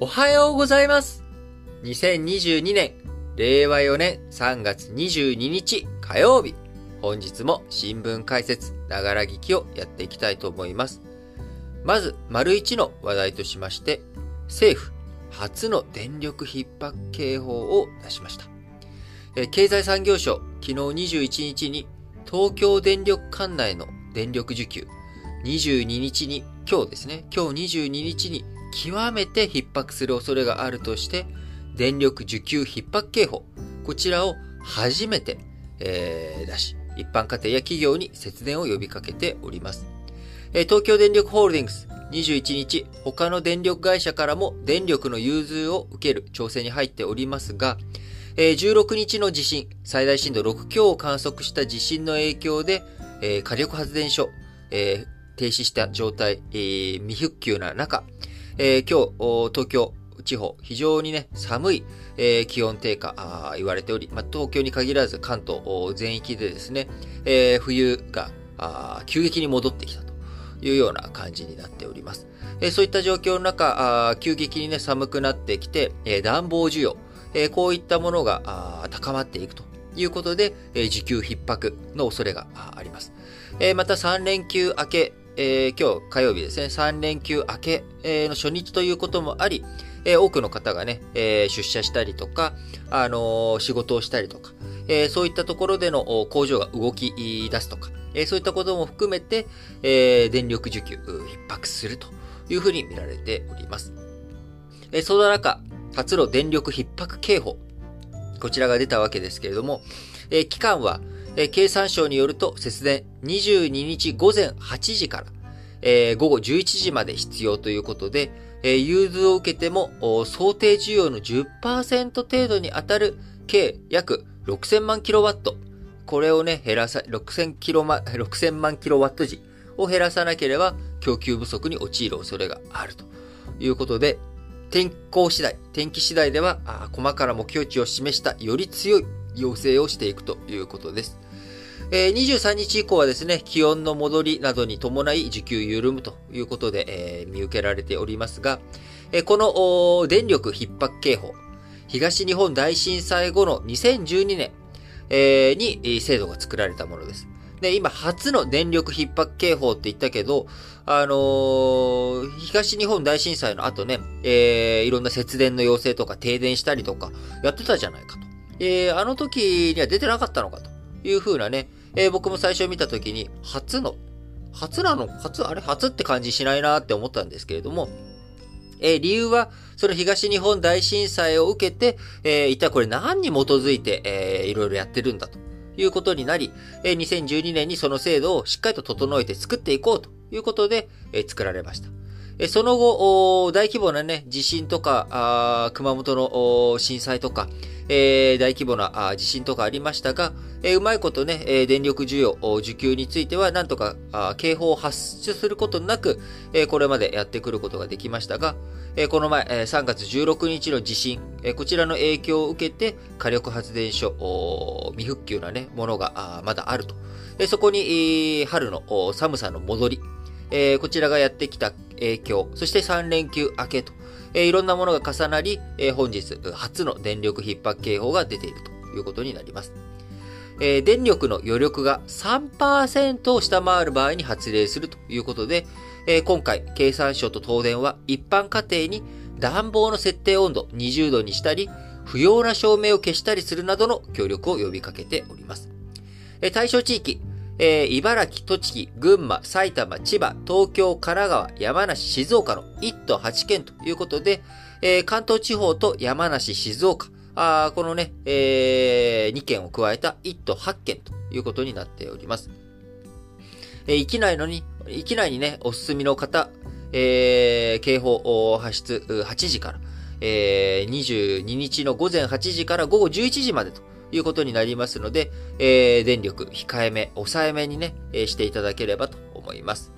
おはようございます。2022年、令和4年3月22日火曜日。本日も新聞解説、ながら聞きをやっていきたいと思います。まず、丸1の話題としまして、政府、初の電力逼迫警報を出しました。経済産業省、昨日21日に東京電力管内の電力需給、22日に、今日ですね、今日22日に極めて逼迫する恐れがあるとして、電力需給逼迫警報、こちらを初めて、えー、出し、一般家庭や企業に節電を呼びかけております。えー、東京電力ホールディングス、21日、他の電力会社からも電力の融通を受ける調整に入っておりますが、えー、16日の地震、最大震度6強を観測した地震の影響で、えー、火力発電所、えー、停止した状態、えー、未復旧な中、えー、今日、東京地方、非常にね、寒い、えー、気温低下あ言われており、まあ、東京に限らず関東全域でですね、えー、冬が急激に戻ってきたというような感じになっております。え、そういった状況の中、急激にね、寒くなってきて、え、暖房需要、え、こういったものが高まっていくということで、えー、需給逼迫の恐れがあります。え、また3連休明け、えー、今日火曜日ですね、3連休明け、えー、の初日ということもあり、えー、多くの方がね、えー、出社したりとか、あの、仕事をしたりとか、えー、そういったところでの工場が動き出すとか、えー、そういったことも含めて、えー、電力需給逼迫するというふうに見られております。えー、その中、初の電力逼迫警報、こちらが出たわけですけれども、えー、期間は、え、経産省によると節電22日午前8時から、え、午後11時まで必要ということで、え、融通を受けても想定需要の10%程度に当たる計約6000万キロワット。これをね、減らさ、6000キロマ、6000万キロワット時を減らさなければ供給不足に陥る恐れがあるということで、天候次第、天気次第では、細から目標値を示したより強い要請をしていくということです。えー、23日以降はですね、気温の戻りなどに伴い需給緩むということで、えー、見受けられておりますが、えー、この電力逼迫警報、東日本大震災後の2012年、えー、に制度が作られたものです。で、今、初の電力逼迫警報って言ったけど、あのー、東日本大震災の後ね、えー、いろんな節電の要請とか停電したりとか、やってたじゃないかと。えー、あの時には出てなかったのかというふうなね、えー、僕も最初見たときに、初の、初なの？初あれ？初って感じしないなって思ったんですけれども、えー、理由は、その東日本大震災を受けて、えー、一体これ何に基づいて、えー、いろいろやってるんだということになり、えー、2012年にその制度をしっかりと整えて作っていこうということで、えー、作られました。その後、大規模なね、地震とか、熊本の震災とか、大規模な地震とかありましたが、うまいことね、電力需要、需給については、なんとか警報を発出することなく、これまでやってくることができましたが、この前、え、3月16日の地震、こちらの影響を受けて、火力発電所、未復旧なね、ものがまだあると。そこに、春の寒さの戻り、えー、こちらがやってきた影響、そして3連休明けと、えー、いろんなものが重なり、えー、本日初の電力逼迫警報が出ているということになります。えー、電力の余力が3%を下回る場合に発令するということで、えー、今回、経産省と東電は一般家庭に暖房の設定温度20度にしたり、不要な照明を消したりするなどの協力を呼びかけております。え、対象地域、えー、茨城、栃木、群馬、埼玉、千葉、東京、神奈川、山梨、静岡の1都8県ということで、えー、関東地方と山梨、静岡、あこのね、えー、2県を加えた1都8県ということになっております。えー、域内のに、域内にね、お進みの方、えー、警報発出8時から、えー、22日の午前8時から午後11時までということになりますので、えー、電力控えめ、抑えめにね、えー、していただければと思います。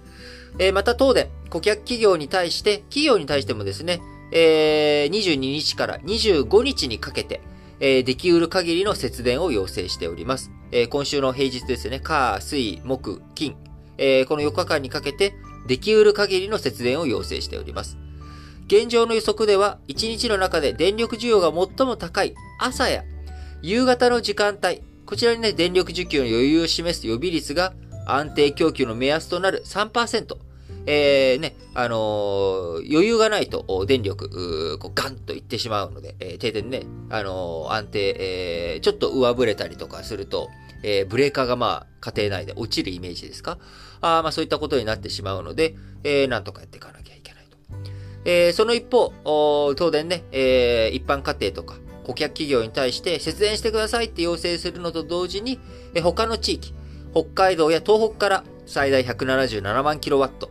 えー、また東電、顧客企業に対して、企業に対してもですね、えー、22日から25日にかけて、えー、できうる限りの節電を要請しております。えー、今週の平日ですね、火、水、木、金、えー、この4日間にかけて、できうる限りの節電を要請しております。現状の予測では、1日の中で電力需要が最も高い朝や夕方の時間帯、こちらにね、電力需給の余裕を示す予備率が安定供給の目安となる3%。えー、ね、あのー、余裕がないと電力、こうガンといってしまうので、えー、停電ね、あのー、安定、えー、ちょっと上振れたりとかすると、えー、ブレーカーがまあ、家庭内で落ちるイメージですか？あまあ、そういったことになってしまうので、えー、なんとかやっていかなきゃいけないと。えー、その一方、お東電ね、えー、一般家庭とか、顧客企業に対して節電してくださいって要請するのと同時に、他の地域、北海道や東北から最大177万キロワット、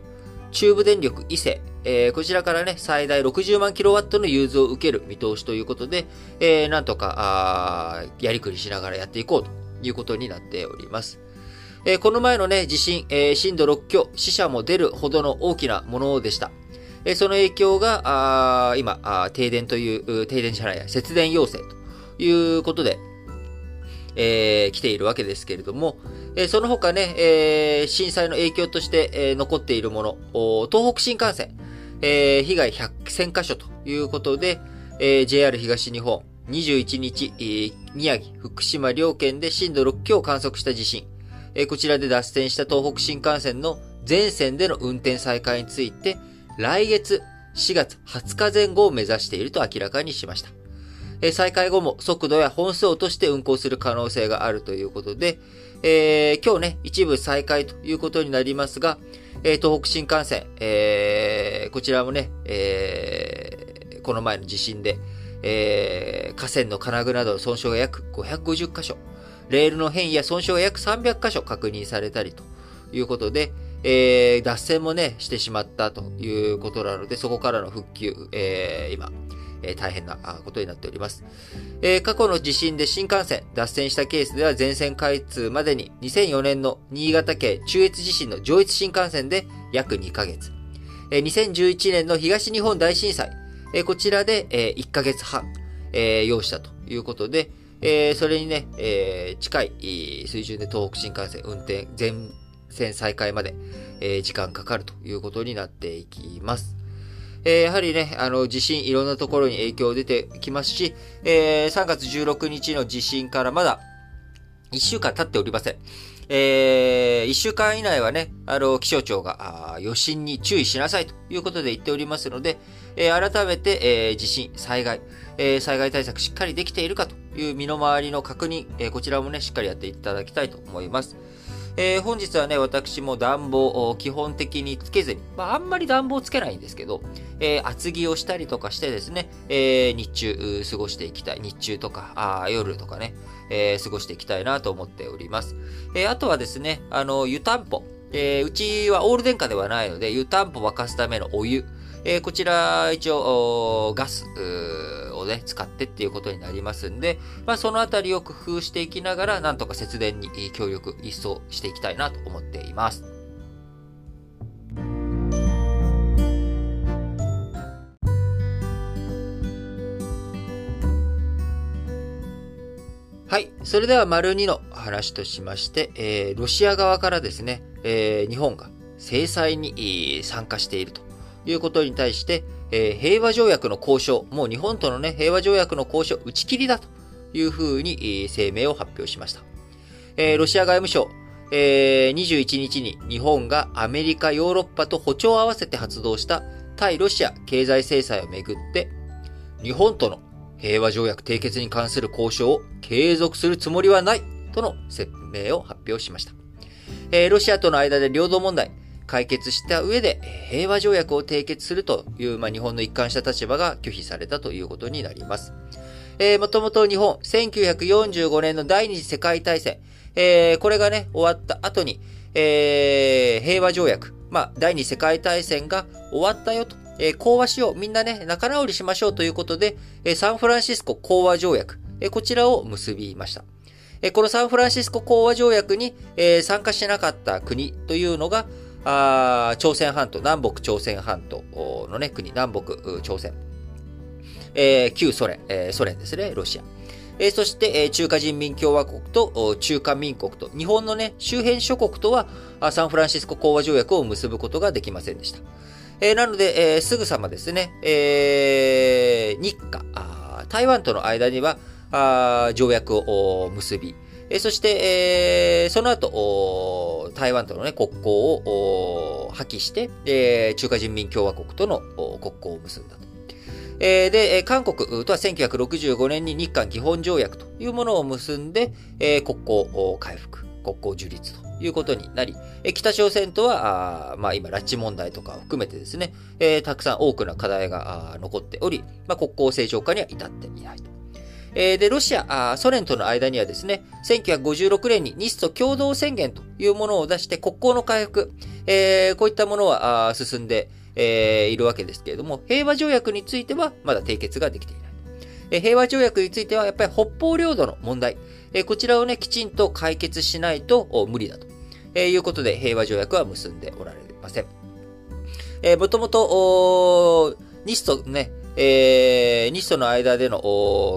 中部電力伊勢、えー、こちらからね、最大60万キロワットの融通を受ける見通しということで、えー、なんとか、やりくりしながらやっていこうということになっております。えー、この前のね、地震、えー、震度6強、死者も出るほどの大きなものでした。え、その影響が、あ今あ、停電という、停電じゃないや、節電要請ということで、えー、来ているわけですけれども、えー、その他ね、えー、震災の影響として、え、残っているもの、東北新幹線、え、被害100、1000箇所ということで、えー、JR 東日本、21日、え、宮城、福島両県で震度6強を観測した地震、え、こちらで脱線した東北新幹線の全線での運転再開について、来月4月20日前後を目指していると明らかにしました。え再開後も速度や本数を落として運行する可能性があるということで、えー、今日ね、一部再開ということになりますが、えー、東北新幹線、えー、こちらもね、えー、この前の地震で、えー、河川の金具などの損傷が約550箇所、レールの変異や損傷が約300箇所確認されたりということで、えー、脱線もね、してしまったということなので、そこからの復旧、えー、今、えー、大変なことになっております。えー、過去の地震で新幹線脱線したケースでは全線開通までに2004年の新潟県中越地震の上越新幹線で約2ヶ月。えー、2011年の東日本大震災、えー、こちらで、えー、1ヶ月半、えー、要したということで、えー、それにね、えー、近い水準で東北新幹線運転全線再開まで、えー、時間かかるということになっていきます。えー、やはりね、あの、地震いろんなところに影響出てきますし、えー、3月16日の地震からまだ1週間経っておりません。えー、1週間以内はね、あの、気象庁が余震に注意しなさいということで言っておりますので、えー、改めて、えー、地震、災害、えー、災害対策しっかりできているかという身の回りの確認、えー、こちらもね、しっかりやっていただきたいと思います。えー、本日はね、私も暖房を基本的につけずに、まあ、あんまり暖房つけないんですけど、えー、厚着をしたりとかしてですね、えー、日中過ごしていきたい。日中とか、あ夜とかね、え、過ごしていきたいなと思っております。え、あとはですね、あの、湯たんぽ。え、うちはオール電化ではないので、湯たんぽ沸かすためのお湯。えー、こちら、一応、ガスをね、使ってっていうことになりますんで、まあ、そのあたりを工夫していきながら、なんとか節電に協力一層していきたいなと思っています。はい。それでは、丸2の話としまして、えー、ロシア側からですね、えー、日本が制裁に参加しているということに対して、えー、平和条約の交渉、もう日本とのね、平和条約の交渉打ち切りだというふうに、えー、声明を発表しました。えー、ロシア外務省、えー、21日に日本がアメリカ、ヨーロッパと歩調を合わせて発動した対ロシア経済制裁をめぐって、日本との平和条約締結に関する交渉を継続するつもりはないとの声明を発表しました。えー、ロシアとの間で領土問題、解決した上で平和条約を締結するという、まあ、日本の一貫した立場が拒否されたということになります。えー、もともと日本、1945年の第二次世界大戦、えー、これがね、終わった後に、えー、平和条約、まあ、第二次世界大戦が終わったよと、えー、講和しよう、みんなね、仲直りしましょうということで、えー、サンフランシスコ講和条約、えー、こちらを結びました。え、このサンフランシスコ講和条約に、え、参加しなかった国というのが、あ朝鮮半島、南北朝鮮半島のね、国、南北朝鮮。えー、旧ソ連、えー、ソ連ですね、ロシア。えー、そして、え、中華人民共和国と中華民国と、日本のね、周辺諸国とは、サンフランシスコ講和条約を結ぶことができませんでした。え、なので、え、すぐさまですね、えー、日韓、台湾との間には、あ条約を結び、え、そして、えー、その後、台湾との、ね、国交を破棄して、えー、中華人民共和国との国交を結んだと。で、韓国とは1965年に日韓基本条約というものを結んで、国交回復、国交樹立ということになり、北朝鮮とは、まあ今、拉致問題とかを含めてですね、たくさん多くの課題が残っており、まあ、国交正常化には至っていないと。えー、で、ロシアあ、ソ連との間にはですね、1956年に日ソ共同宣言というものを出して国交の回復、えー、こういったものは進んで、えー、いるわけですけれども、平和条約についてはまだ締結ができていない。え平和条約についてはやっぱり北方領土の問題、えこちらをね、きちんと解決しないと無理だと、えいうことで平和条約は結んでおられません。えー、もともと、日ソね、えー、日ソの間での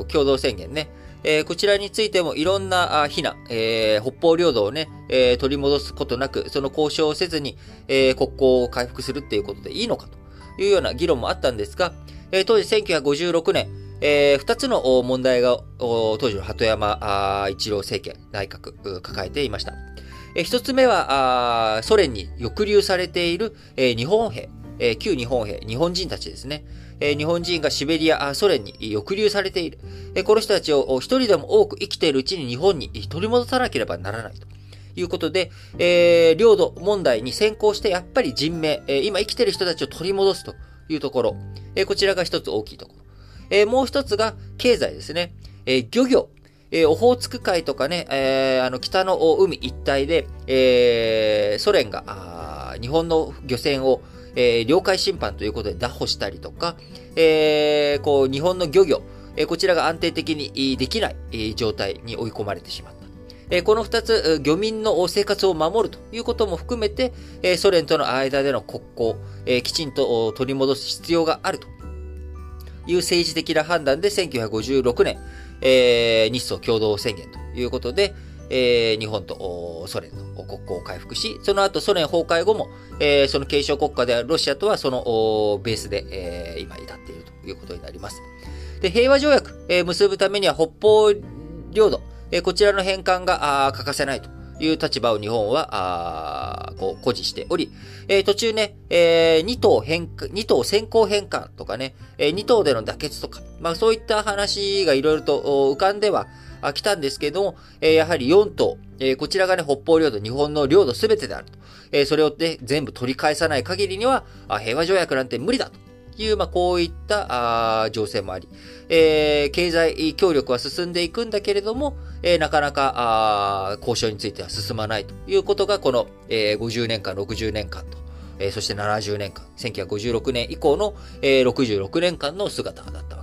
共同宣言ね、えー、こちらについてもいろんな非難、えー、北方領土をね、えー、取り戻すことなく、その交渉をせずに、えー、国交を回復するっていうことでいいのかというような議論もあったんですが、えー、当時1956年、えー、二つの問題が当時の鳩山一郎政権、内閣、抱えていました。えー、一つ目はソ連に抑留されている、えー、日本兵、えー、旧日本兵、日本人たちですね。え日本人がシベリア、ソ連に抑留されている。えこの人たちを一人でも多く生きているうちに日本に取り戻さなければならないと。いうことで、えー、領土問題に先行してやっぱり人命、え、今生きている人たちを取り戻すというところ、え、こちらが一つ大きいところ。え、もう一つが経済ですね。え、漁業。えー、オホーツク海とかね、えー、あの北の海一帯で、えー、ソ連が日本の漁船をえー、領海侵犯ということで拿捕したりとか、えー、こう、日本の漁業、えー、こちらが安定的にできない、えー、状態に追い込まれてしまった。えー、この二つ、漁民の生活を守るということも含めて、えー、ソ連との間での国交、えー、きちんと取り戻す必要があるという政治的な判断で1956年、えー、日ソ共同宣言ということで、えー、日本とソ連の国交を回復し、その後ソ連崩壊後も、えー、その継承国家であるロシアとはそのベースで、えー、今至っているということになります。で、平和条約、えー、結ぶためには北方領土、えー、こちらの返還が欠かせないという立場を日本は、こう、誇示しており、えー、途中ね、えー、2島返還、2島先行返還とかね、えー、2島での妥結とか、まあそういった話がいろいろと浮かんでは、来たんですけども、え、やはり4島、え、こちらがね、北方領土、日本の領土すべてであると。え、それをね、全部取り返さない限りには、あ平和条約なんて無理だと。いう、まあ、こういったあ情勢もあり、えー、経済協力は進んでいくんだけれども、えー、なかなかあ交渉については進まないということが、この、えー、50年間、60年間と、そして70年間、1956年以降の、えー、66年間の姿だったわ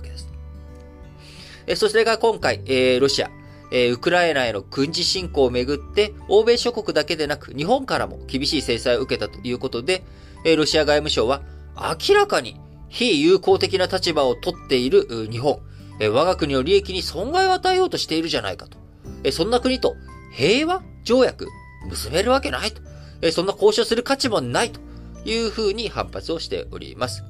けです。えそれが今回、えロシア、えウクライナへの軍事侵攻をめぐって、欧米諸国だけでなく、日本からも厳しい制裁を受けたということで、えロシア外務省は、明らかに非友好的な立場を取っている日本、え我が国の利益に損害を与えようとしているじゃないかと。えそんな国と平和条約結べるわけないと。えそんな交渉する価値もないというふうに反発をしております。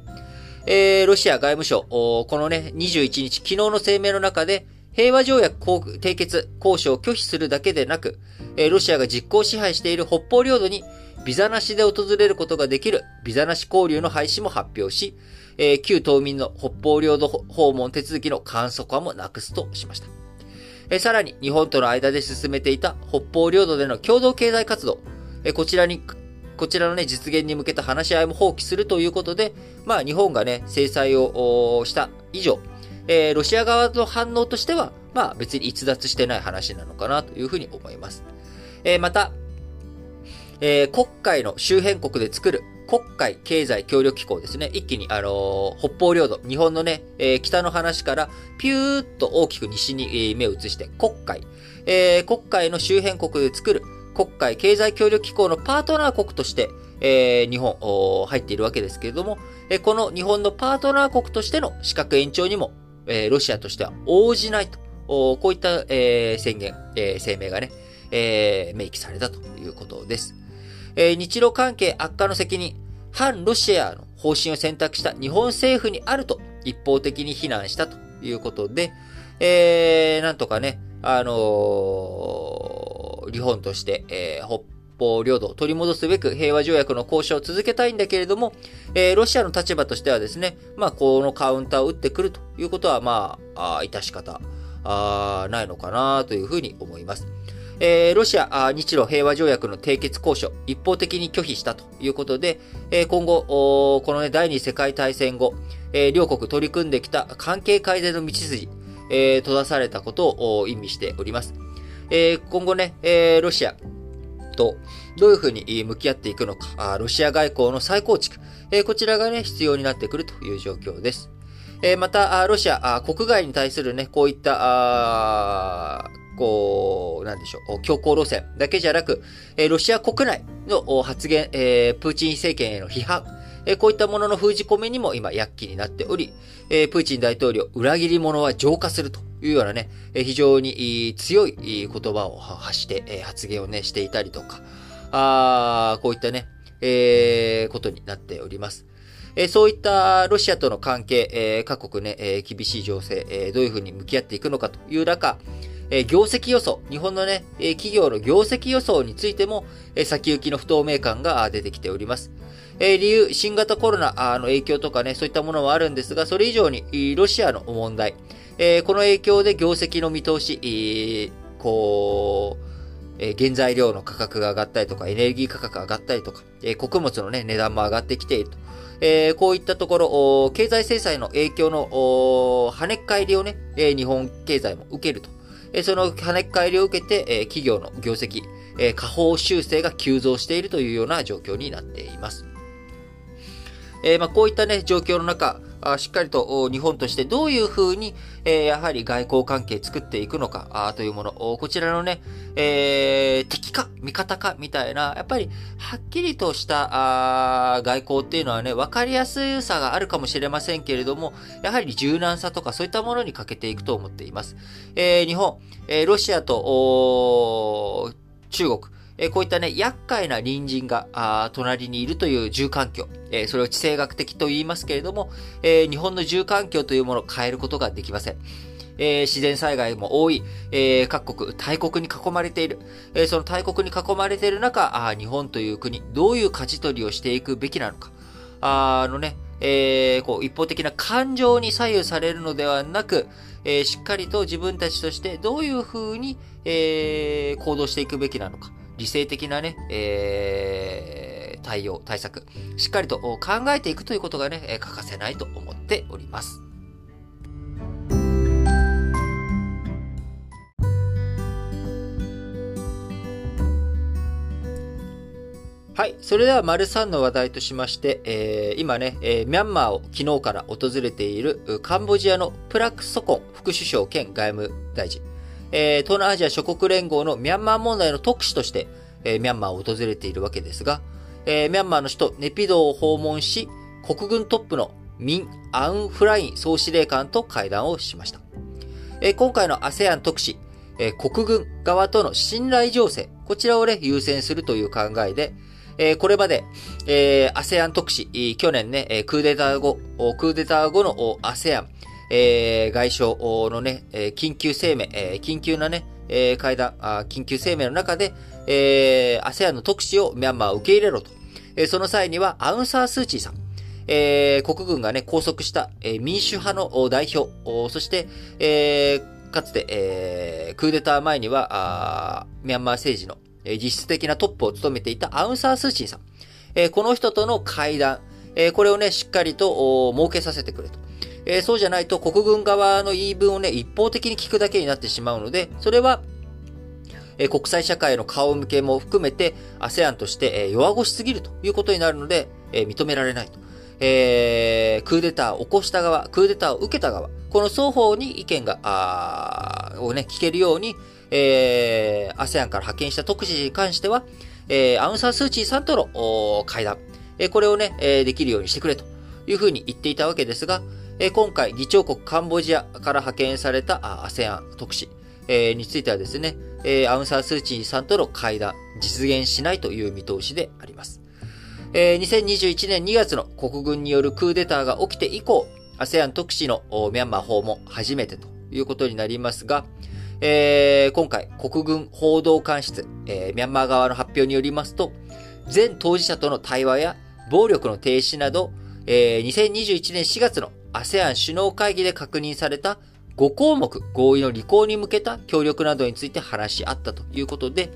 えー、ロシア外務省、このね、21日、昨日の声明の中で、平和条約締結交渉を拒否するだけでなく、えー、ロシアが実効支配している北方領土にビザなしで訪れることができるビザなし交流の廃止も発表し、えー、旧島民の北方領土訪問手続きの簡素化もなくすとしました。えー、さらに、日本との間で進めていた北方領土での共同経済活動、えー、こちらにこちらのね、実現に向けた話し合いも放棄するということで、まあ、日本がね、制裁をした以上、えー、ロシア側の反応としては、まあ、別に逸脱してない話なのかなというふうに思います。えー、また、えー、国会の周辺国で作る国会経済協力機構ですね。一気に、あのー、北方領土、日本のね、えー、北の話からピューッと大きく西に目を移して国会、えー、国会の周辺国で作る国会経済協力機構のパートナー国として、えー、日本入っているわけですけれども、えー、この日本のパートナー国としての資格延長にも、えー、ロシアとしては応じないと、こういった、えー、宣言、えー、声明がね、えー、明記されたということです。えー、日露関係悪化の責任、反ロシアの方針を選択した日本政府にあると一方的に非難したということで、えー、なんとかね、あの日本として、えー、北方領土を取り戻すべく平和条約の交渉を続けたいんだけれども、えー、ロシアの立場としてはですね、まあ、このカウンターを打ってくるということは、まあ、あ致し方あないのかなというふうに思います。えー、ロシア、日露平和条約の締結交渉、一方的に拒否したということで、えー、今後、この、ね、第二次世界大戦後、えー、両国取り組んできた関係改善の道筋、え、閉ざされたことを意味しております。えー、今後ね、えー、ロシアとどういうふうに向き合っていくのか、ロシア外交の再構築、えー、こちらがね、必要になってくるという状況です。えー、また、ロシア、国外に対するね、こういった、こう、なんでしょう、強硬路線だけじゃなく、えロシア国内の発言、えプーチン政権への批判、えこういったものの封じ込めにも今躍起になっており、えプーチン大統領、裏切り者は浄化するというようなね、え非常に強い言葉を発して、え発言をね、していたりとか、あこういったね、えー、ことになっております。えそういったロシアとの関係、え各国ね、え厳しい情勢、えどういうふうに向き合っていくのかという中、え業績予想、日本のね、え企業の業績予想についても、え先行きの不透明感が出てきております。え理由、新型コロナの影響とかね、そういったものもあるんですが、それ以上にロシアの問題、えこの影響で業績の見通し、えこう、え原材料の価格が上がったりとか、エネルギー価格が上がったりとか、え穀物のね、値段も上がってきていると。えー、こういったところ、経済制裁の影響の跳ね返りをね、え、日本経済も受けると。え、その跳ね返りを受けて、え、企業の業績、え、下方修正が急増しているというような状況になっています。え、まあ、こういったね、状況の中、あしっかりと日本としてどういうふうに、え、やはり外交関係作っていくのかあというもの、こちらのね、えー、敵か味方かみたいな、やっぱりはっきりとしたあ外交っていうのはね、わかりやすさがあるかもしれませんけれども、やはり柔軟さとかそういったものに欠けていくと思っています。えー、日本、えー、ロシアと中国、えこういったね、厄介な隣人が、あ隣にいるという住環境、えそれを地政学的と言いますけれども、え日本の住環境というものを変えることができません。えー、自然災害も多い、えー、各国、大国に囲まれている、えー、その大国に囲まれている中、あ日本という国、どういう舵取りをしていくべきなのか、あのね、え、こう一方的な感情に左右されるのではなく、え、しっかりと自分たちとしてどういうふうに、えー、行動していくべきなのか、理性的なね、えー、対応、対策、しっかりと考えていくということがね、欠かせないと思っております。はい。それでは、丸3の話題としまして、えー、今ね、えー、ミャンマーを昨日から訪れているカンボジアのプラク・ソコン副首相兼外務大臣。えー、東南アジア諸国連合のミャンマー問題の特使として、えー、ミャンマーを訪れているわけですが、えー、ミャンマーの首都ネピドーを訪問し、国軍トップのミン・アウン・フライン総司令官と会談をしました。えー、今回の ASEAN 特使、えー、国軍側との信頼情勢、こちらをね、優先するという考えで、えー、これまで、えー、ASEAN 特使、去年ね、クーデター後、クーデター後の ASEAN、えー、外相のね、緊急声明、え、緊急なね、えー、会談あ、緊急声明の中で、えー、ASEAN の特使をミャンマー受け入れろと。え、その際には、アウンサー・スーチーさん、えー、国軍がね、拘束した、え、民主派の代表、そして、えー、かつて、えー、クーデター前には、ミャンマー政治の、え、実質的なトップを務めていたアウンサー・スーチーさん、え、この人との会談、え、これをね、しっかりと設けさせてくれと。えー、そうじゃないと国軍側の言い分をね、一方的に聞くだけになってしまうので、それは、えー、国際社会の顔向けも含めて ASEAN として、えー、弱腰すぎるということになるので、え、認められないと。えー、クーデターを起こした側、クーデターを受けた側、この双方に意見が、あをね、聞けるように、えー、ASEAN から派遣した特使に関しては、えー、アウンサンスーチーさんとの会談、えー、これをね、えー、できるようにしてくれというふうに言っていたわけですが、え今回、議長国カンボジアから派遣された ASEAN 特使、えについてはですね、えアウンサースーチーさんとの会談、実現しないという見通しであります。え、2021年2月の国軍によるクーデターが起きて以降、ASEAN 特使のミャンマー訪問初めてということになりますが、え、今回、国軍報道官室、え、ミャンマー側の発表によりますと、全当事者との対話や暴力の停止など、え、2021年4月の ASEAN 首脳会議で確認された5項目合意の履行に向けた協力などについて話し合ったということで、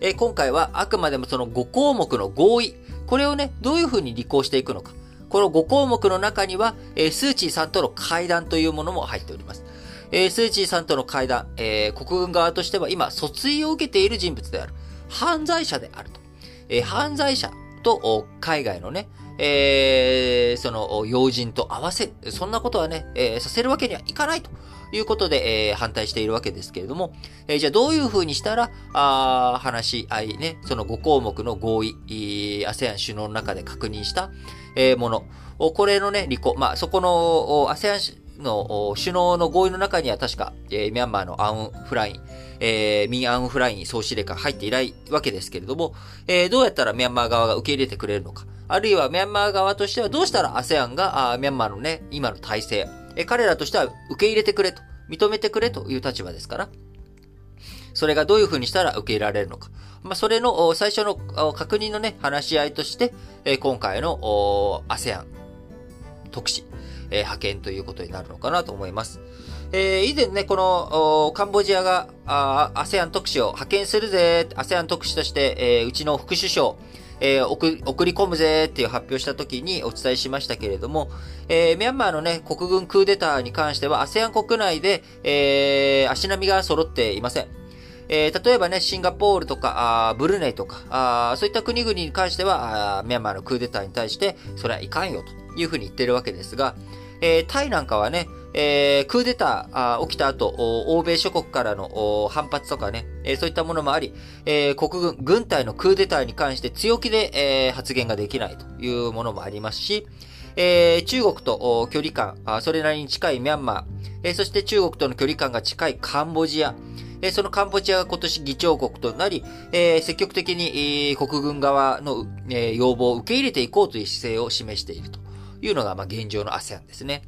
え、今回はあくまでもその5項目の合意、これをね、どういうふうに履行していくのか。この5項目の中には、え、スーチーさんとの会談というものも入っております。え、スーチーさんとの会談、え、国軍側としては今、訴追を受けている人物である。犯罪者であると。え、犯罪者と海外のね、えー、その、要人と合わせ。そんなことはね、えー、させるわけにはいかないということで、えー、反対しているわけですけれども、え、じゃあどういうふうにしたら、あ話し合いね、その5項目の合意、ASEAN 首脳の中で確認した、え、もの、これのね、履行、まあ、そこの ASEAN の首脳の合意の中には確か、えー、ミャンマーのアウン・フライン、えー、ミン・アウン・フライン総司令官入っていないわけですけれども、えー、どうやったらミャンマー側が受け入れてくれるのか、あるいはミャンマー側としてはどうしたら ASEAN があミャンマーのね、今の体制、え、彼らとしては受け入れてくれと、認めてくれという立場ですから、それがどういうふうにしたら受け入れられるのか。まあ、それの最初の確認のね、話し合いとして、え今回の ASEAN 特使、え、派遣ということになるのかなと思います。えー、以前ね、この、カンボジアが、あ ASEAN 特使を派遣するぜ、ASEAN 特使として、えー、うちの副首相、えー、送り込むぜっていう発表した時にお伝えしましたけれども、えー、ミャンマーのね、国軍クーデターに関しては ASEAN 国内で、えー、足並みが揃っていません。えー、例えばね、シンガポールとか、あブルネイとかあ、そういった国々に関してはあ、ミャンマーのクーデターに対して、それはいかんよというふうに言ってるわけですが、えー、タイなんかはね、えー、クーデター起きた後、欧米諸国からの反発とかね、えー、そういったものもあり、えー、国軍、軍隊のクーデターに関して強気で、え、発言ができないというものもありますし、え、中国と距離感あ、それなりに近いミャンマー、え、そして中国との距離感が近いカンボジア、え、そのカンボジアが今年議長国となり、え、積極的に、国軍側の、え、要望を受け入れていこうという姿勢を示しているというのが、まあ、現状の ASEAN ですね。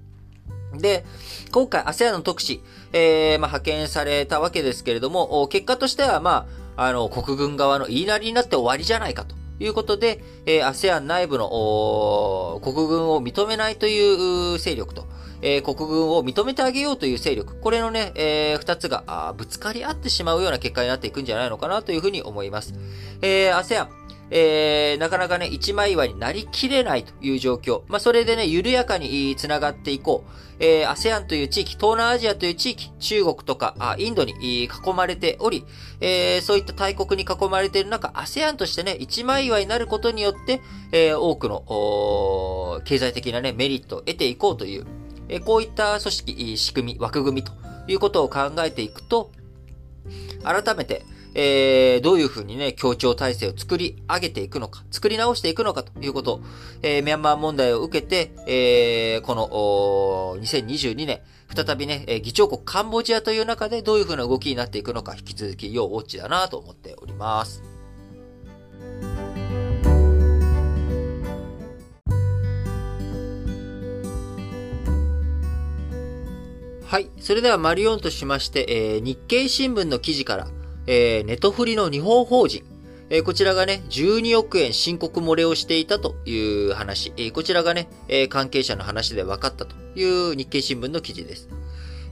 で、今回 ASEAN の特使、えー、まあ、派遣されたわけですけれども、結果としては、まあ、あの、国軍側の言いなりになって終わりじゃないかということで、えー、ASEAN 内部の国軍を認めないという勢力と、えー、国軍を認めてあげようという勢力、これのね、えー、二つがぶつかり合ってしまうような結果になっていくんじゃないのかなというふうに思います。えー、ASEAN、えー、なかなかね、一枚岩になりきれないという状況。まあ、それでね、緩やかに繋がっていこう。えー、ASEAN という地域、東南アジアという地域、中国とか、あインドに囲まれており、えー、そういった大国に囲まれている中、ASEAN としてね、一枚岩になることによって、えー、多くの、経済的なね、メリットを得ていこうという、え、こういった組織、仕組み、枠組みということを考えていくと、改めて、えー、どういうふうにね、協調体制を作り上げていくのか、作り直していくのかということ、えー、ミャンマー問題を受けて、えー、この、2022年、再びね、議長国カンボジアという中でどういうふうな動きになっていくのか、引き続き要ウォッチだなと思っております。はい。それでは、マリオンとしまして、えー、日経新聞の記事から、えー、ネトフリの日本法人、えー、こちらがね、12億円申告漏れをしていたという話、えー、こちらがね、えー、関係者の話で分かったという日経新聞の記事です。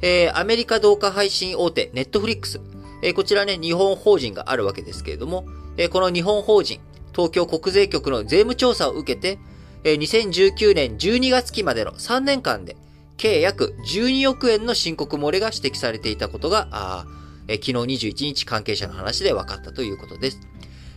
えー、アメリカ動画配信大手、ネットフリックス、えー、こちらね、日本法人があるわけですけれども、えー、この日本法人、東京国税局の税務調査を受けて、えー、2019年12月期までの3年間で、計約12億円の申告漏れが指摘されていたことが、え昨日21日関係者の話で分かったということです。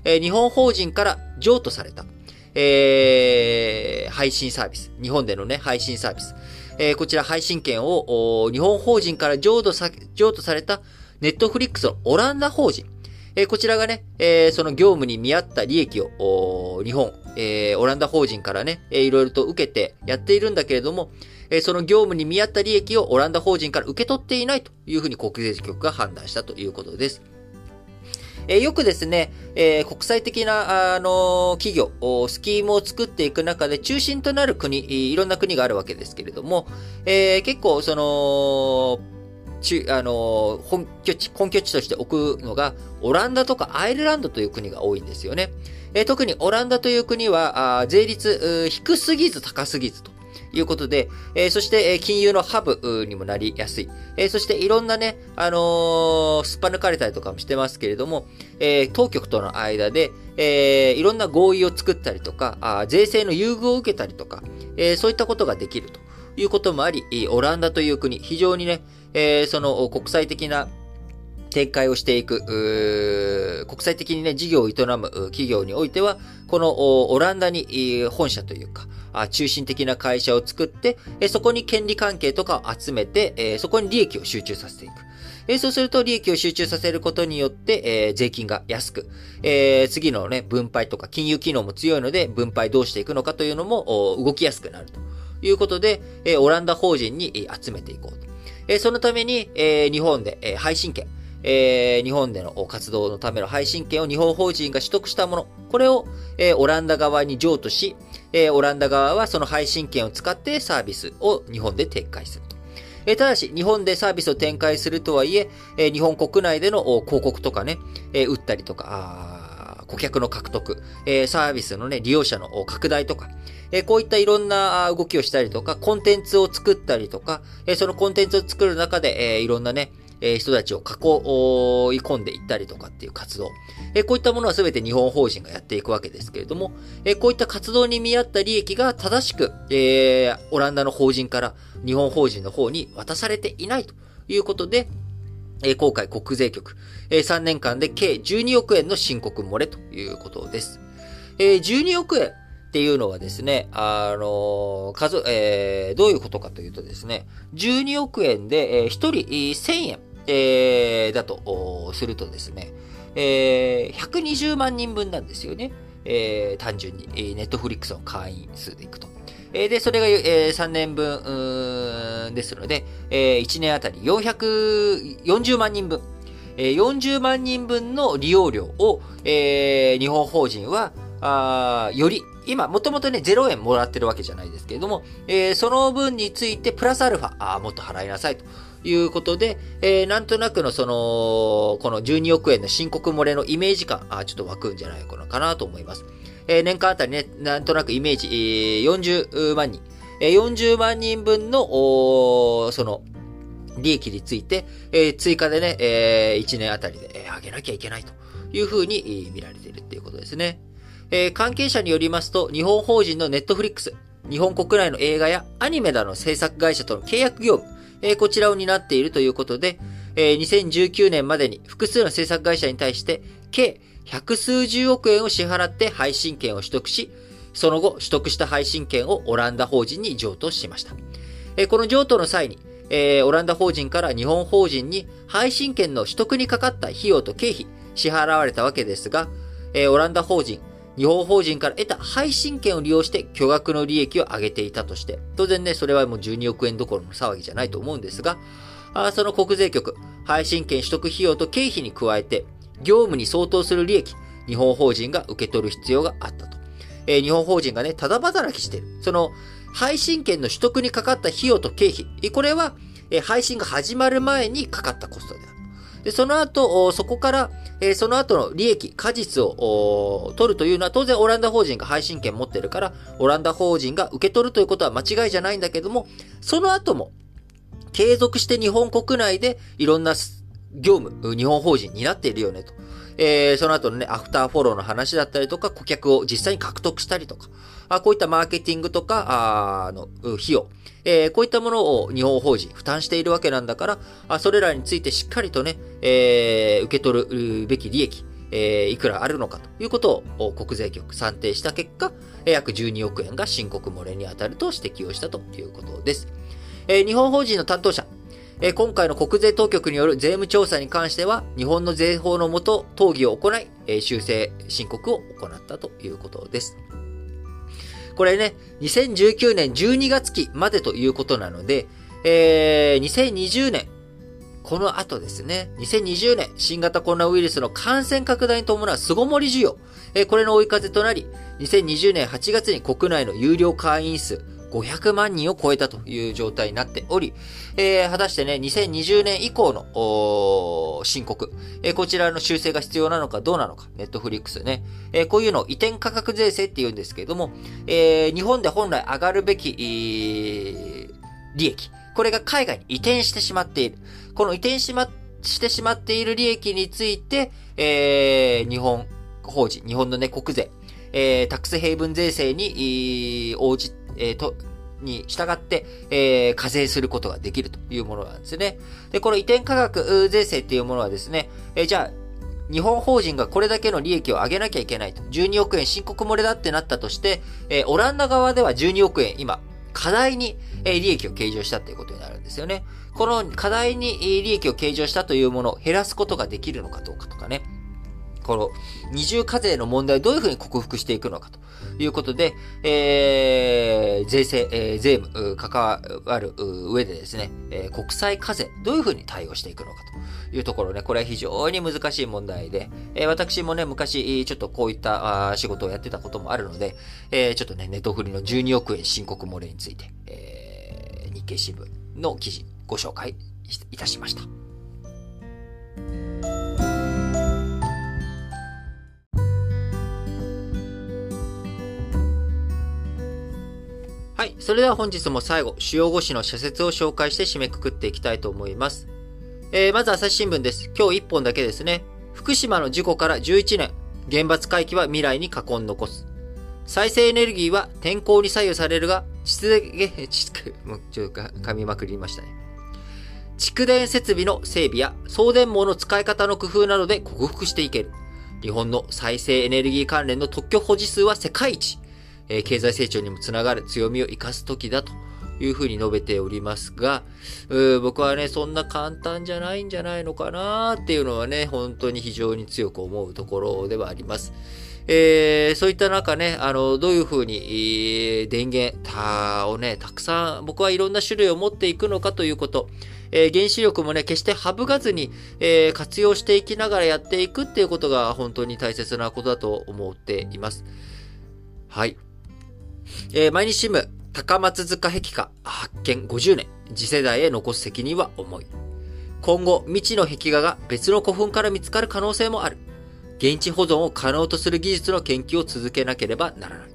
え日本法人から譲渡された、えー、配信サービス。日本でのね、配信サービス。えー、こちら配信権を日本法人から譲渡さ譲渡されたネットフリックスのオランダ法人。えー、こちらがね、えー、その業務に見合った利益を日本、えー、オランダ法人からね、えー、いろいろと受けてやっているんだけれども、えその業務に見合った利益をオランダ法人から受け取っていないというふうに国税局が判断したということです。え、よくですね、え、国際的な、あの企業、スキームを作っていく中で中心となる国、いろんな国があるわけですけれども、え、結構、その、中、あの、本拠地、根拠地として置くのが、オランダとかアイルランドという国が多いんですよね。え、特にオランダという国は、税率、低すぎず高すぎずと。いうことで、え、そして、金融のハブにもなりやすい。え、そしていろんなね、あのー、すっぱ抜かれたりとかもしてますけれども、え、当局との間で、え、いろんな合意を作ったりとか、あ税制の優遇を受けたりとか、え、そういったことができるということもあり、オランダという国、非常にね、えー、その国際的な展開をしていく、国際的にね、事業を営む企業においては、このオランダに本社というか、中心的な会社を作って、そこに権利関係とかを集めて、そこに利益を集中させていく。そうすると利益を集中させることによって、税金が安く、次のね、分配とか金融機能も強いので、分配どうしていくのかというのも動きやすくなるということで、オランダ法人に集めていこうと。えそのために、え日本でえ配信権、え、日本での活動のための配信権を日本法人が取得したもの、これを、え、オランダ側に譲渡し、え、オランダ側はその配信権を使ってサービスを日本で展開すると。えただし、日本でサービスを展開するとはいえ、え日本国内での広告とかね、え売ったりとか、顧客の獲得、えサービスのね、利用者の拡大とか、えこういったいろんな動きをしたりとか、コンテンツを作ったりとか、えそのコンテンツを作る中で、えいろんなね、え人たちを囲い込んでいったりとかっていう活動。えこういったものは全て日本法人がやっていくわけですけれども、えこういった活動に見合った利益が正しく、えオランダの法人から日本法人の方に渡されていないということで、え今回国税局、え3年間で計12億円の申告漏れということです。え12億円っていうのはですね、あの、数、えー、どういうことかというとですね、12億円で、え、1人1000円、えー、だとするとですね、えー、120万人分なんですよね。えー、単純に、ネットフリックスの会員数でいくと。えー、で、それが、えー、3年分、ですので、えー、1年あたり440万人分。えー、40万人分の利用料を、えー、日本法人は、あより、今、もともとね、0円もらってるわけじゃないですけれども、えー、その分について、プラスアルファ、あもっと払いなさいと。いうことで、えー、なんとなくのその、この12億円の申告漏れのイメージ感、あちょっと湧くんじゃないかなと思います。えー、年間あたりね、なんとなくイメージ、えー、40万人、えー、40万人分の、その、利益について、えー、追加でね、えー、1年あたりで、えー、上げなきゃいけないというふうに、えー、見られているっていうことですね。えー、関係者によりますと、日本法人のネットフリックス、日本国内の映画やアニメなどの制作会社との契約業務、えこちらを担っているということで、え2019年までに複数の制作会社に対して、計百数十億円を支払って配信権を取得し、その後、取得した配信権をオランダ法人に譲渡しました。えこの譲渡の際に、えオランダ法人から日本法人に配信権の取得にかかった費用と経費、支払われたわけですが、えオランダ法人、日本法人から得た配信権を利用して巨額の利益を上げていたとして、当然ね、それはもう12億円どころの騒ぎじゃないと思うんですが、あその国税局、配信権取得費用と経費に加えて、業務に相当する利益、日本法人が受け取る必要があったと。えー、日本法人がね、ただ働きしてる。その、配信権の取得にかかった費用と経費、これは、えー、配信が始まる前にかかったコストである。で、その後、そこから、えー、その後の利益、果実を取るというのは当然オランダ法人が配信権持ってるから、オランダ法人が受け取るということは間違いじゃないんだけども、その後も、継続して日本国内でいろんな業務、日本法人になっているよねと。えー、その後のね、アフターフォローの話だったりとか、顧客を実際に獲得したりとか、あこういったマーケティングとか、あの、費用、えー、こういったものを日本法人負担しているわけなんだから、あそれらについてしっかりとね、えー、受け取るべき利益、えー、いくらあるのかということを国税局算定した結果、約12億円が申告漏れに当たると指摘をしたということです。えー、日本法人の担当者、え、今回の国税当局による税務調査に関しては、日本の税法のもと、討議を行い、え、修正申告を行ったということです。これね、2019年12月期までということなので、えー、2020年この後ですね、2020年新型コロナウイルスの感染拡大に伴う巣ごもり需要、えこれの追い風となり、2020年8月に国内の有料会員数500万人を超えたという状態になっており、えー、果たしてね、2020年以降の申告、えー、こちらの修正が必要なのかどうなのか、ネットフリックスね、えー、こういうのを移転価格税制って言うんですけれども、えー、日本で本来上がるべき、えー、利益、これが海外に移転してしまっている。この移転しま、してしまっている利益について、えー、日本法人、日本のね、国税、えー、タックスヘイブン税制に、応じて、えー、と、に従って、えー、課税することができるというものなんですね。で、この移転価格税制っていうものはですね、えー、じゃあ、日本法人がこれだけの利益を上げなきゃいけないと。12億円申告漏れだってなったとして、えー、オランダ側では12億円今、課題に、え利益を計上したということになるんですよね。この課題に利益を計上したというものを減らすことができるのかどうかとかね。この二重課税の問題をどういうふうに克服していくのかということで、えー、税制、えー、税務、関わる上でですね、えー、国際課税、どういうふうに対応していくのかというところね、これは非常に難しい問題で、えー、私もね、昔、ちょっとこういったあ仕事をやってたこともあるので、えー、ちょっとね、ネットフリの12億円申告漏れについて、えー、日経新聞の記事、ご紹介いたしました。はい。それでは本日も最後、主要語詞の社説を紹介して締めくくっていきたいと思います。えー、まず朝日新聞です。今日1本だけですね。福島の事故から11年。原発回帰は未来に禍根残す。再生エネルギーは天候に左右されるが、蓄電、もうちょっと噛みまくりましたね。蓄電設備の整備や送電網の使い方の工夫などで克服していける。日本の再生エネルギー関連の特許保持数は世界一。えー、経済成長にもつながる強みを生かす時だというふうに述べておりますが、僕はね、そんな簡単じゃないんじゃないのかなっていうのはね、本当に非常に強く思うところではあります。えー、そういった中ね、あの、どういうふうに、えー、電源をね、たくさん、僕はいろんな種類を持っていくのかということ、えー、原子力もね、決して省かずに、えー、活用していきながらやっていくっていうことが本当に大切なことだと思っています。はい。えー、毎日新聞、高松塚壁画発見50年。次世代へ残す責任は重い。今後、未知の壁画が別の古墳から見つかる可能性もある。現地保存を可能とする技術の研究を続けなければならない。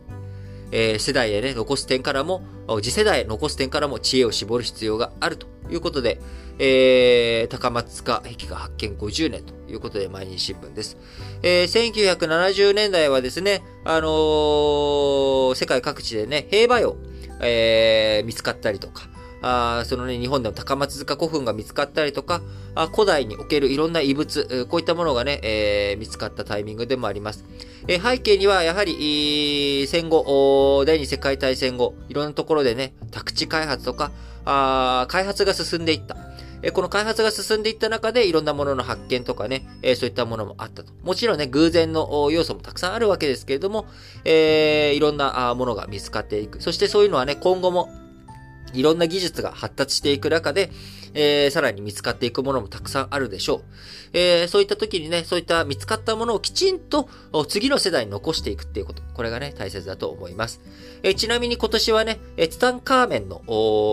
えー、世代へね、残す点からも、次世代へ残す点からも知恵を絞る必要があるということで、えー、高松塚壁画発見50年ということで、毎日新聞です。えー、1970年代はですね、あのー、世界各地でね、平和洋、えー、見つかったりとか、あそのね、日本でも高松塚古墳が見つかったりとか、あ古代におけるいろんな遺物、こういったものがね、えー、見つかったタイミングでもあります。え、背景にはやはり、戦後、第二次世界大戦後、いろんなところでね、宅地開発とか、あ開発が進んでいった。えこの開発が進んでいった中でいろんなものの発見とかね、えそういったものもあったと。もちろんね、偶然の要素もたくさんあるわけですけれども、えー、いろんなものが見つかっていく。そしてそういうのはね、今後もいろんな技術が発達していく中で、えー、さらに見つかっていくものもたくさんあるでしょう。えー、そういった時にね、そういった見つかったものをきちんと次の世代に残していくっていうこと。これがね、大切だと思います。えー、ちなみに今年はね、えツタンカーメンの、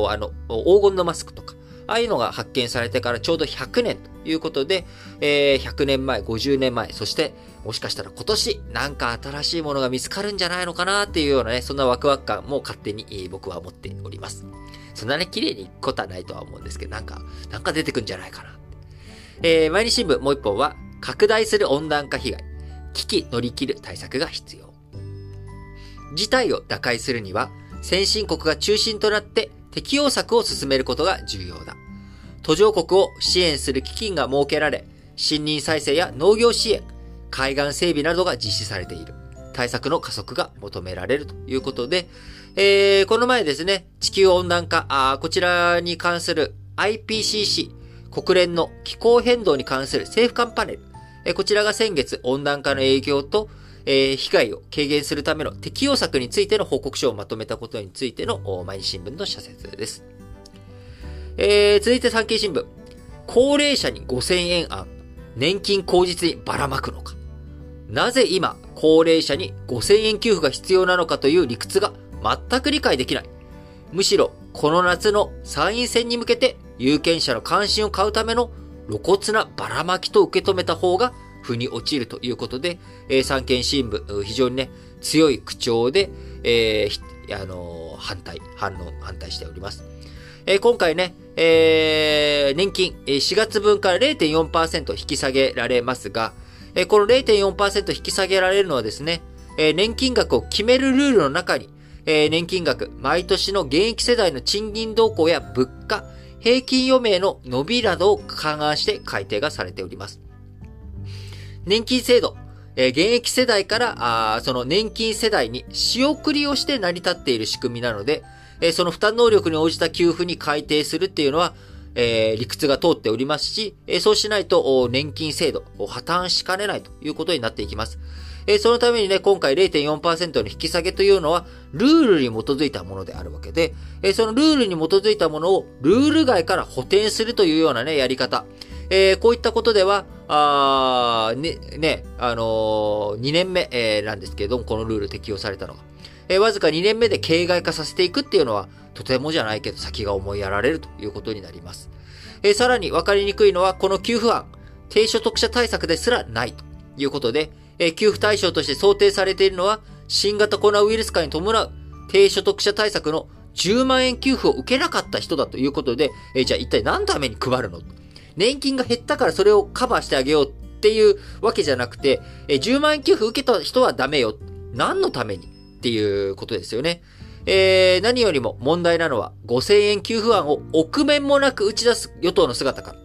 あの、黄金のマスクとか、ああいうのが発見されてからちょうど100年ということで、え、100年前、50年前、そしてもしかしたら今年なんか新しいものが見つかるんじゃないのかなっていうようなね、そんなワクワク感も勝手に僕は持っております。そんなね、綺麗にいくことはないとは思うんですけど、なんか、なんか出てくんじゃないかな。えー、毎日新聞もう一本は、拡大する温暖化被害。危機乗り切る対策が必要。事態を打開するには、先進国が中心となって適用策を進めることが重要だ。途上国を支援する基金が設けられ、森林再生や農業支援、海岸整備などが実施されている。対策の加速が求められるということで、えー、この前ですね、地球温暖化、あこちらに関する IPCC、国連の気候変動に関する政府間パネル、えー、こちらが先月温暖化の影響と、えー、被害を軽減するための適用策についての報告書をまとめたことについての毎日新聞の社説です。えー、続いて産経新聞。高齢者に5000円案、年金口実にばらまくのか。なぜ今、高齢者に5000円給付が必要なのかという理屈が全く理解できない。むしろ、この夏の参院選に向けて有権者の関心を買うための露骨なばらまきと受け止めた方が腑に落ちるということで、えー、産経新聞、非常にね、強い口調で、えー、あのー、反対、反論、反対しております。えー、今回ね、えー、年金、4月分から0.4%引き下げられますが、えこの0.4%引き下げられるのはですね、え年金額を決めるルールの中に、え年金額、毎年の現役世代の賃金動向や物価、平均余命の伸びなどを勘案して改定がされております。年金制度、え現役世代からあその年金世代に仕送りをして成り立っている仕組みなので、えその負担能力に応じた給付に改定するっていうのは、えー、理屈が通っておりますし、えー、そうしないと年金制度を破綻しかねないということになっていきます。えー、そのためにね、今回0.4%の引き下げというのは、ルールに基づいたものであるわけで、えー、そのルールに基づいたものをルール外から補填するというようなね、やり方。えー、こういったことでは、あね、ね、あのー、2年目、えー、なんですけれども、このルール適用されたのが。えー、わずか2年目で形骸化させていくっていうのは、とてもじゃないけど先が思いやられるということになります。えー、さらに分かりにくいのは、この給付案、低所得者対策ですらないということで、えー、給付対象として想定されているのは、新型コロナウイルス化に伴う低所得者対策の10万円給付を受けなかった人だということで、えー、じゃあ一体何のために配るの？年金が減ったからそれをカバーしてあげようっていうわけじゃなくて、えー、10万円給付受けた人はダメよ。何のために？っていうことですよね。えー、何よりも問題なのは5000円給付案を臆面もなく打ち出す与党の姿か。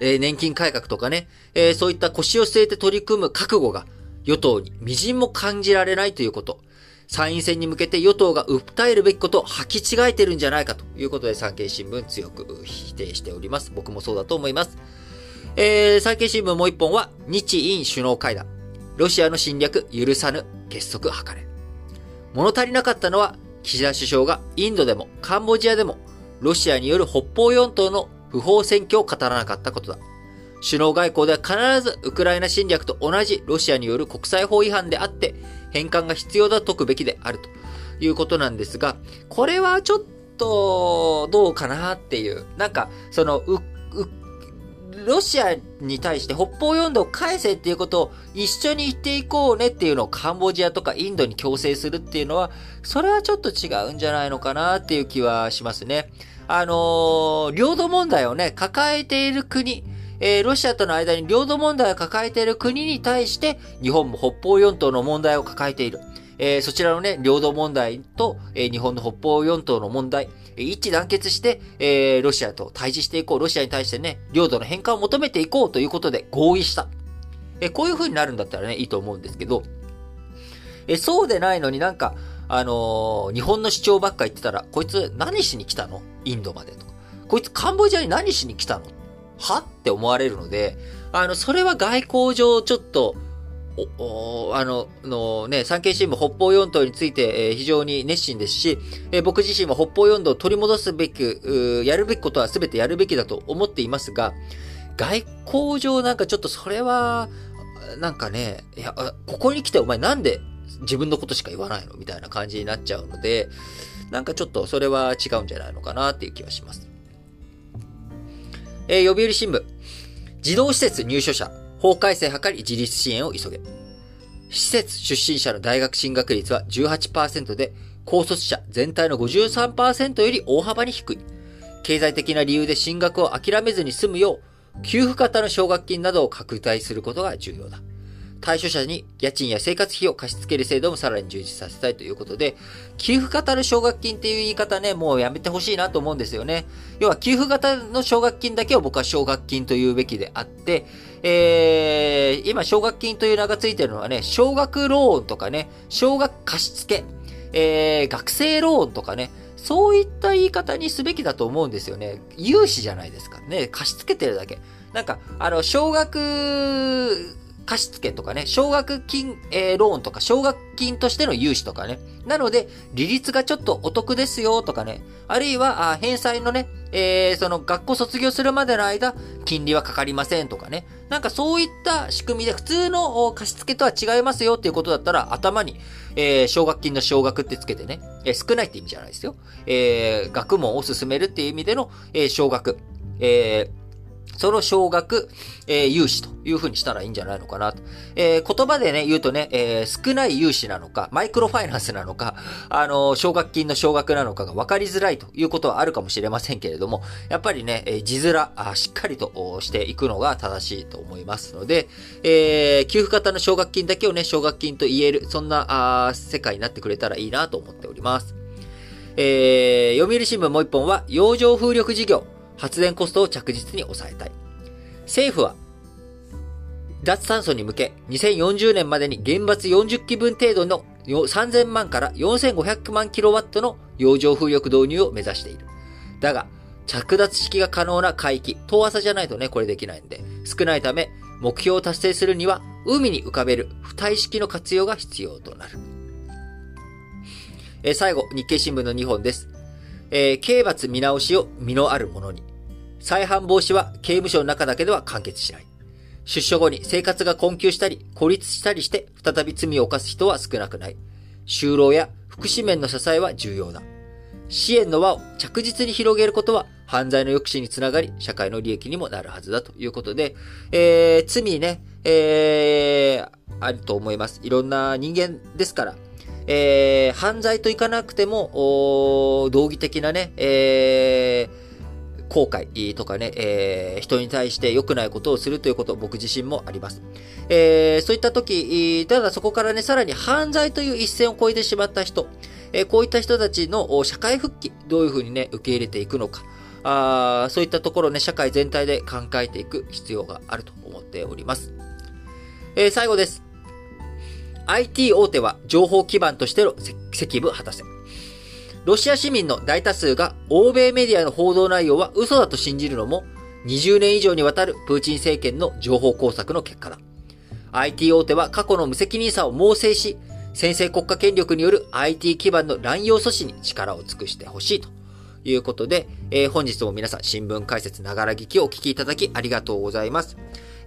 えー、年金改革とかね、えー、そういった腰を据えて取り組む覚悟が与党に微塵も感じられないということ。参院選に向けて与党が訴えるべきことを履き違えてるんじゃないかということで産経新聞強く否定しております。僕もそうだと思います。えー、産経新聞もう一本は日印首脳会談。ロシアの侵略許さぬ結束図れ。物足りなかったのは、岸田首相がインドでもカンボジアでも、ロシアによる北方四島の不法占拠を語らなかったことだ。首脳外交では必ずウクライナ侵略と同じロシアによる国際法違反であって、返還が必要だと解くべきであるということなんですが、これはちょっとどうかなっていう。なんか、その、う、ロシアに対して北方四島を返せっていうことを一緒に言っていこうねっていうのをカンボジアとかインドに強制するっていうのは、それはちょっと違うんじゃないのかなっていう気はしますね。あのー、領土問題をね、抱えている国、えー、ロシアとの間に領土問題を抱えている国に対して、日本も北方四島の問題を抱えている。えー、そちらのね、領土問題と、えー、日本の北方四島の問題、一致団結して、えー、ロシアと対峙していこう。ロシアに対してね、領土の返還を求めていこうということで合意した。えー、こういう風になるんだったらね、いいと思うんですけど、えー、そうでないのになんか、あのー、日本の主張ばっか言ってたら、こいつ何しに来たの？インドまでとか。こいつカンボジアに何しに来たの？は？って思われるので、あの、それは外交上ちょっと、おお、あの、のね、産経新聞北方四島について、えー、非常に熱心ですし、えー、僕自身も北方四島を取り戻すべく、やるべきことは全てやるべきだと思っていますが、外交上なんかちょっとそれは、なんかね、いや、ここに来てお前なんで自分のことしか言わないの？みたいな感じになっちゃうので、なんかちょっとそれは違うんじゃないのかなっていう気はします。えー、読売新聞。児童施設入所者、法改正図り自立支援を急げ。施設出身者の大学進学率は18%で、高卒者全体の53%より大幅に低い。経済的な理由で進学を諦めずに済むよう、給付型の奨学金などを拡大することが重要だ。対象者に家賃や生活費を貸し付ける制度もさらに充実させたいということで、給付型の奨学金っていう言い方ね、もうやめてほしいなと思うんですよね。要は給付型の奨学金だけを僕は奨学金というべきであって、えー、今奨学金という名が付いてるのはね、奨学ローンとかね、奨学貸付、えー、学生ローンとかね、そういった言い方にすべきだと思うんですよね。融資じゃないですかね。貸し付けてるだけ。なんか、あの、奨学貸付とかね、奨学金、えー、ローンとか、奨学金としての融資とかね。なので、利率がちょっとお得ですよとかね。あるいは、返済のね、えー、その学校卒業するまでの間、金利はかかりませんとかね。なんかそういった仕組みで普通の貸付とは違いますよっていうことだったら、頭に、えー、奨学金の奨学ってつけてね、えー、少ないって意味じゃないですよ。えー、学問を進めるっていう意味での、えー、奨学。えーその少額、えー、融資という風にしたらいいんじゃないのかなと。えー、言葉でね、言うとね、えー、少ない融資なのか、マイクロファイナンスなのか、あの奨学金の少額なのかが分かりづらいということはあるかもしれませんけれども、やっぱりね、え字面あ、しっかりとしていくのが正しいと思いますので、え給付型の奨学金だけをね、奨学金と言える、そんな、あ世界になってくれたらいいなと思っております。えー、読売新聞もう一本は、洋上風力事業。発電コストを着実に抑えたい。政府は、脱炭素に向け、2040年までに原発40基分程度の3000万から4500万キロワットの洋上風力導入を目指している。だが、着脱式が可能な海域、遠浅じゃないとね、これできないんで、少ないため、目標を達成するには、海に浮かべる浮体式の活用が必要となる。え最後、日経新聞の2本です。えー、刑罰見直しを身のあるものに。再犯防止は刑務所の中だけでは完結しない。出所後に生活が困窮したり、孤立したりして、再び罪を犯す人は少なくない。就労や福祉面の支えは重要だ。支援の輪を着実に広げることは、犯罪の抑止につながり、社会の利益にもなるはずだということで、えー、罪ね、えー、あると思います。いろんな人間ですから、えー、犯罪といかなくても、道義的なね、えー、後悔とかね、えー、人に対して良くないことをするということ、僕自身もあります。えー、そういった時、ただそこからね、さらに犯罪という一線を越えてしまった人、えー、こういった人たちの社会復帰、どういうふうにね、受け入れていくのか、あそういったところね、社会全体で考えていく必要があると思っております。え、最後です。IT 大手は情報基盤としての責務果たせ。ロシア市民の大多数が欧米メディアの報道内容は嘘だと信じるのも20年以上にわたるプーチン政権の情報工作の結果だ。IT 大手は過去の無責任さを猛省し、先制国家権力による IT 基盤の乱用阻止に力を尽くしてほしいということで、えー、本日も皆さん新聞解説ながら聞きをお聞きいただきありがとうございます。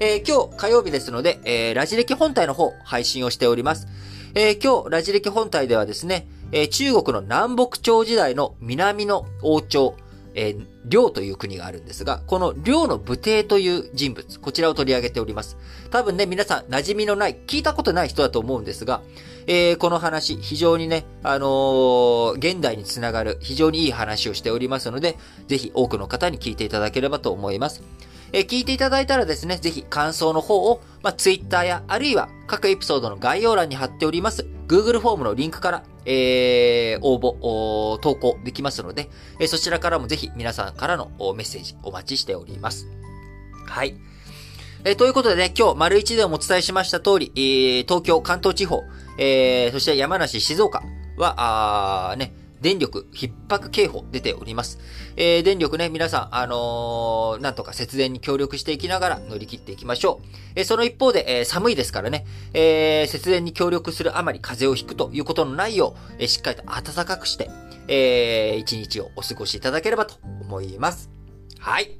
えー、今日火曜日ですので、えー、ラジ歴本体の方配信をしております。え今日ラジ歴本体ではですね、え、中国の南北朝時代の南の王朝、えー、梁という国があるんですが、この梁の武帝という人物、こちらを取り上げております。多分ね、皆さん馴染みのない、聞いたことない人だと思うんですが、えー、この話、非常にね、あのー、現代につながる、非常にいい話をしておりますので、ぜひ多くの方に聞いていただければと思います。えー、聞いていただいたらですね、ぜひ感想の方を、まあ、Twitter や、あるいは各エピソードの概要欄に貼っております、Google フォームのリンクから、えー、応募、投稿できますので、えー、そちらからもぜひ皆さんからのメッセージお待ちしております。はい。えー、ということでね、今日、丸一でもお伝えしました通り、えー、東京、関東地方、えー、そして山梨、静岡は、あね、電力逼迫警報出ております。えー、電力ね、皆さん、あのー、なんとか節電に協力していきながら乗り切っていきましょう。えー、その一方で、えー、寒いですからね、えー、節電に協力するあまり風邪をひくということのないよう、えー、しっかりと暖かくして、えー、一日をお過ごしいただければと思います。はい。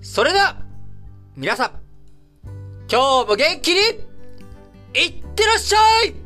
それでは、皆さん、今日も元気に、いってらっしゃい